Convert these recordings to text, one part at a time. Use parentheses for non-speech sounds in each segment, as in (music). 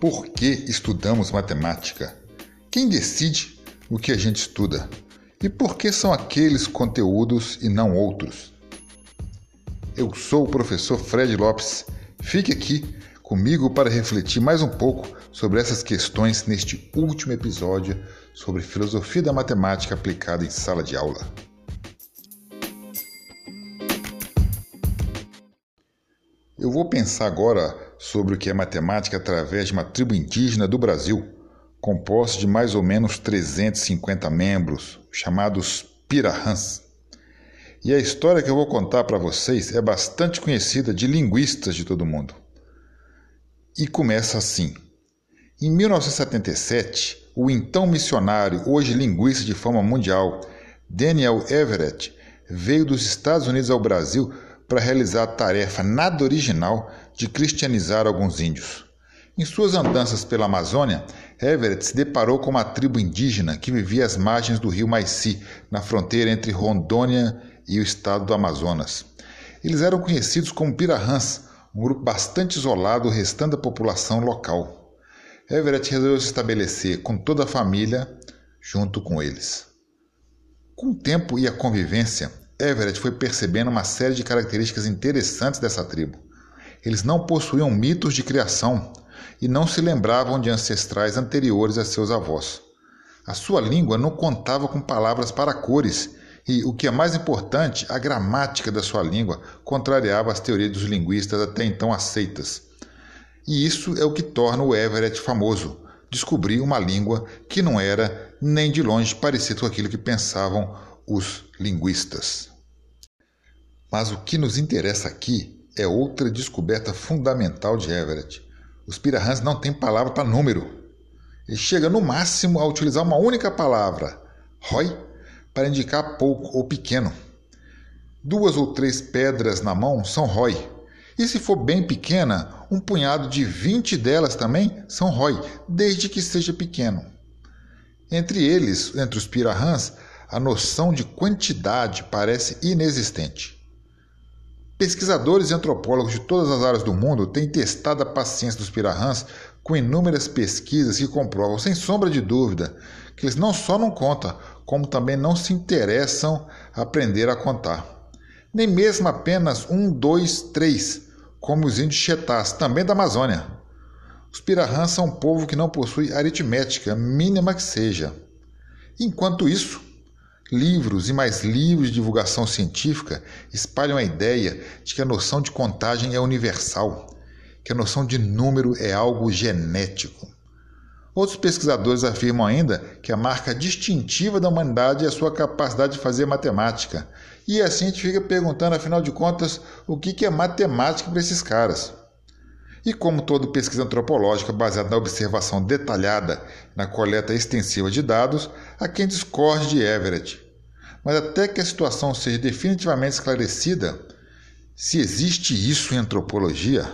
Por que estudamos matemática? Quem decide o que a gente estuda? E por que são aqueles conteúdos e não outros? Eu sou o professor Fred Lopes. Fique aqui comigo para refletir mais um pouco sobre essas questões neste último episódio sobre filosofia da matemática aplicada em sala de aula. Eu vou pensar agora sobre o que é matemática através de uma tribo indígena do Brasil, composta de mais ou menos 350 membros, chamados Pirahãs. E a história que eu vou contar para vocês é bastante conhecida de linguistas de todo mundo. E começa assim. Em 1977, o então missionário, hoje linguista de fama mundial, Daniel Everett, veio dos Estados Unidos ao Brasil para realizar a tarefa nada original de cristianizar alguns índios. Em suas andanças pela Amazônia, Everett se deparou com uma tribo indígena que vivia às margens do rio Maici, na fronteira entre Rondônia e o estado do Amazonas. Eles eram conhecidos como Pirahãs, um grupo bastante isolado do restante da população local. Everett resolveu se estabelecer com toda a família junto com eles. Com o tempo e a convivência, Everett foi percebendo uma série de características interessantes dessa tribo. Eles não possuíam mitos de criação e não se lembravam de ancestrais anteriores a seus avós. A sua língua não contava com palavras para cores e, o que é mais importante, a gramática da sua língua contrariava as teorias dos linguistas até então aceitas. E isso é o que torna o Everett famoso. Descobrir uma língua que não era nem de longe parecido com aquilo que pensavam os linguistas. Mas o que nos interessa aqui é outra descoberta fundamental de Everett. Os pirahãs não têm palavra para número. Ele chega no máximo a utilizar uma única palavra, roi, para indicar pouco ou pequeno. Duas ou três pedras na mão são roi. E se for bem pequena, um punhado de 20 delas também são roi, desde que seja pequeno. Entre eles, entre os pirahãs, a noção de quantidade parece inexistente. Pesquisadores e antropólogos de todas as áreas do mundo têm testado a paciência dos pirahãs com inúmeras pesquisas que comprovam, sem sombra de dúvida, que eles não só não contam, como também não se interessam a aprender a contar. Nem mesmo apenas um, dois, três, como os índios chetás, também da Amazônia. Os pirahãs são um povo que não possui aritmética, mínima que seja. Enquanto isso, Livros e mais livros de divulgação científica espalham a ideia de que a noção de contagem é universal, que a noção de número é algo genético. Outros pesquisadores afirmam ainda que a marca distintiva da humanidade é a sua capacidade de fazer matemática. E assim a gente fica perguntando, afinal de contas, o que é matemática para esses caras. E como toda pesquisa antropológica baseada na observação detalhada na coleta extensiva de dados, há quem discorde de Everett. Mas até que a situação seja definitivamente esclarecida, se existe isso em antropologia,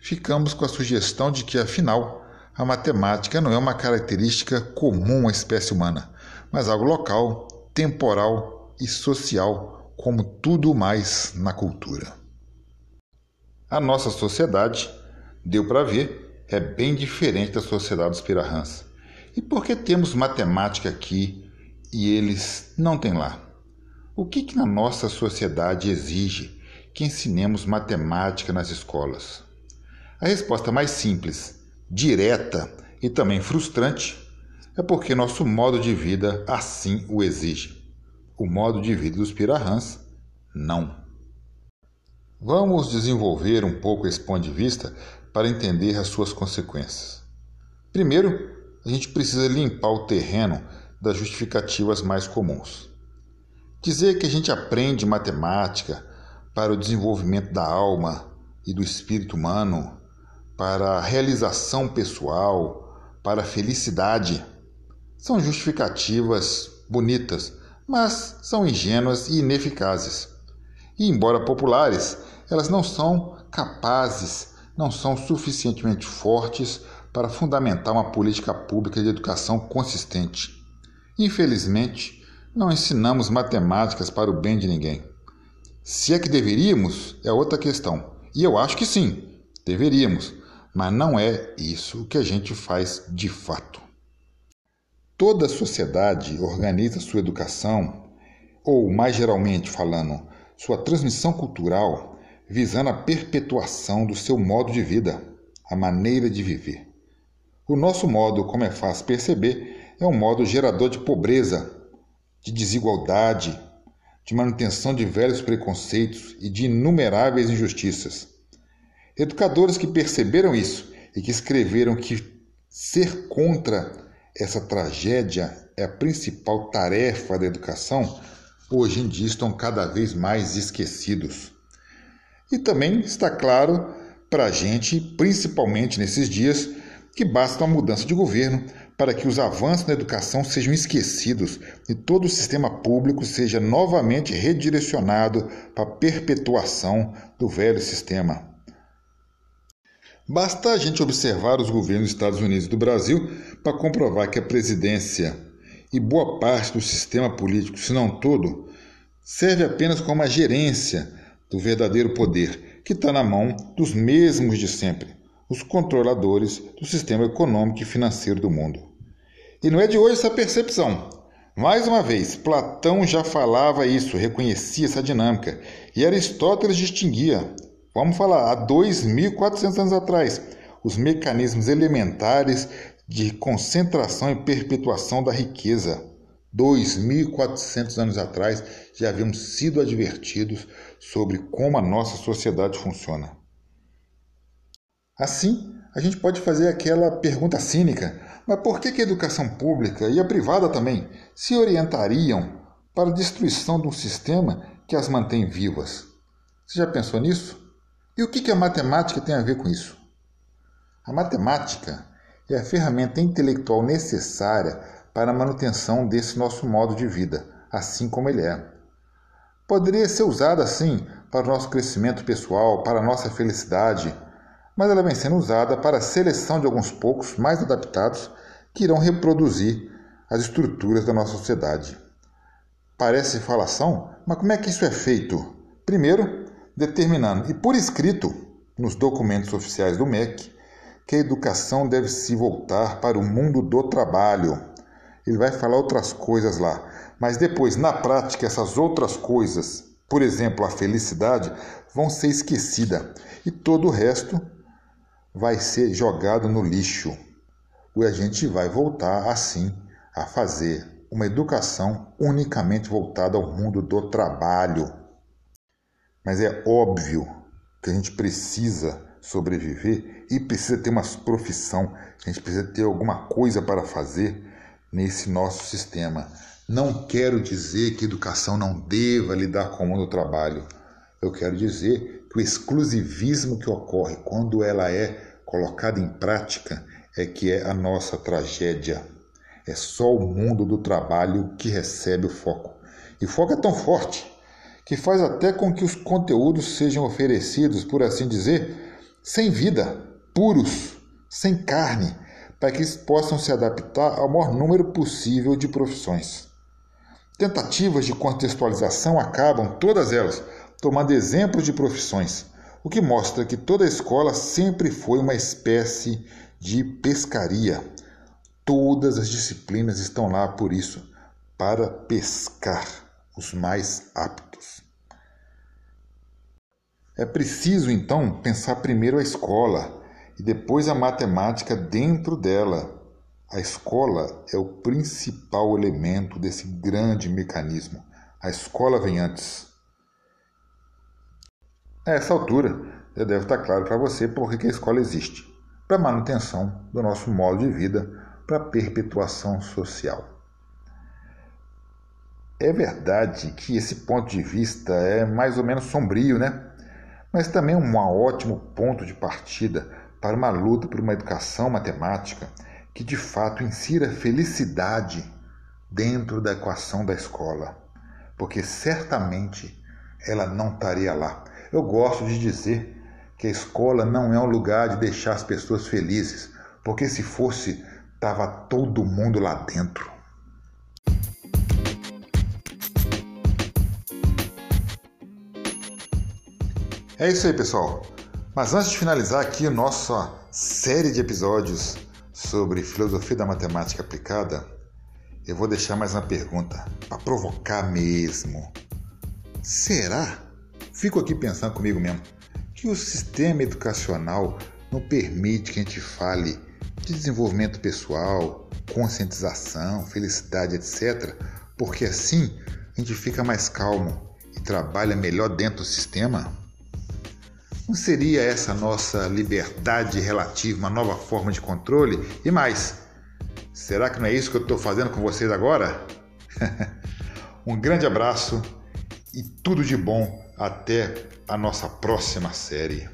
ficamos com a sugestão de que, afinal, a matemática não é uma característica comum à espécie humana, mas algo local, temporal e social, como tudo mais na cultura. A nossa sociedade Deu para ver, é bem diferente da sociedade dos pirahãs. E por que temos matemática aqui e eles não têm lá? O que, que na nossa sociedade exige que ensinemos matemática nas escolas? A resposta mais simples, direta e também frustrante é porque nosso modo de vida assim o exige. O modo de vida dos pirahãs, não. Vamos desenvolver um pouco esse ponto de vista para entender as suas consequências. Primeiro, a gente precisa limpar o terreno das justificativas mais comuns. Dizer que a gente aprende matemática para o desenvolvimento da alma e do espírito humano, para a realização pessoal, para a felicidade, são justificativas bonitas, mas são ingênuas e ineficazes. E, embora populares, elas não são capazes não são suficientemente fortes para fundamentar uma política pública de educação consistente. Infelizmente, não ensinamos matemáticas para o bem de ninguém. Se é que deveríamos, é outra questão. E eu acho que sim, deveríamos. mas não é isso que a gente faz de fato. Toda sociedade organiza sua educação, ou mais geralmente falando, sua transmissão cultural, visando a perpetuação do seu modo de vida, a maneira de viver. O nosso modo, como é fácil perceber, é um modo gerador de pobreza, de desigualdade, de manutenção de velhos preconceitos e de inumeráveis injustiças. Educadores que perceberam isso e que escreveram que ser contra essa tragédia é a principal tarefa da educação, hoje em dia estão cada vez mais esquecidos. E também está claro para a gente, principalmente nesses dias, que basta uma mudança de governo para que os avanços na educação sejam esquecidos e todo o sistema público seja novamente redirecionado para a perpetuação do velho sistema. Basta a gente observar os governos dos Estados Unidos e do Brasil para comprovar que a presidência e boa parte do sistema político, se não todo, serve apenas como a gerência do verdadeiro poder, que está na mão dos mesmos de sempre, os controladores do sistema econômico e financeiro do mundo. E não é de hoje essa percepção. Mais uma vez, Platão já falava isso, reconhecia essa dinâmica, e Aristóteles distinguia Vamos falar, há 2.400 anos atrás, os mecanismos elementares de concentração e perpetuação da riqueza. 2.400 anos atrás já havíamos sido advertidos sobre como a nossa sociedade funciona. Assim, a gente pode fazer aquela pergunta cínica: mas por que a educação pública e a privada também se orientariam para a destruição de um sistema que as mantém vivas? Você já pensou nisso? E o que a matemática tem a ver com isso? A matemática é a ferramenta intelectual necessária para a manutenção desse nosso modo de vida, assim como ele é. Poderia ser usada assim para o nosso crescimento pessoal, para a nossa felicidade, mas ela vem sendo usada para a seleção de alguns poucos mais adaptados que irão reproduzir as estruturas da nossa sociedade. Parece falação, mas como é que isso é feito? Primeiro, determinando, e por escrito, nos documentos oficiais do MEC, que a educação deve se voltar para o mundo do trabalho. Ele vai falar outras coisas lá, mas depois, na prática, essas outras coisas, por exemplo, a felicidade, vão ser esquecidas e todo o resto vai ser jogado no lixo. E a gente vai voltar assim a fazer uma educação unicamente voltada ao mundo do trabalho. Mas é óbvio que a gente precisa sobreviver e precisa ter uma profissão, a gente precisa ter alguma coisa para fazer nesse nosso sistema. Não quero dizer que educação não deva lidar com o mundo do trabalho. Eu quero dizer que o exclusivismo que ocorre quando ela é colocada em prática é que é a nossa tragédia. É só o mundo do trabalho que recebe o foco. E o foco é tão forte que faz até com que os conteúdos sejam oferecidos, por assim dizer, sem vida, puros, sem carne, para que eles possam se adaptar ao maior número possível de profissões. Tentativas de contextualização acabam, todas elas, tomando exemplos de profissões, o que mostra que toda escola sempre foi uma espécie de pescaria. Todas as disciplinas estão lá por isso, para pescar os mais aptos. É preciso, então, pensar primeiro a escola e depois a matemática dentro dela. A escola é o principal elemento desse grande mecanismo. A escola vem antes. A essa altura, já deve estar claro para você por que a escola existe para manutenção do nosso modo de vida, para perpetuação social. É verdade que esse ponto de vista é mais ou menos sombrio, né? Mas também um ótimo ponto de partida para uma luta por uma educação matemática que de fato insira felicidade dentro da equação da escola, porque certamente ela não estaria lá. Eu gosto de dizer que a escola não é um lugar de deixar as pessoas felizes, porque se fosse, estava todo mundo lá dentro. É isso aí, pessoal. Mas antes de finalizar aqui nossa série de episódios sobre filosofia da matemática aplicada, eu vou deixar mais uma pergunta para provocar mesmo. Será? Fico aqui pensando comigo mesmo que o sistema educacional não permite que a gente fale de desenvolvimento pessoal, conscientização, felicidade, etc., porque assim a gente fica mais calmo e trabalha melhor dentro do sistema? Não seria essa nossa liberdade relativa uma nova forma de controle? E mais, será que não é isso que eu estou fazendo com vocês agora? (laughs) um grande abraço e tudo de bom até a nossa próxima série.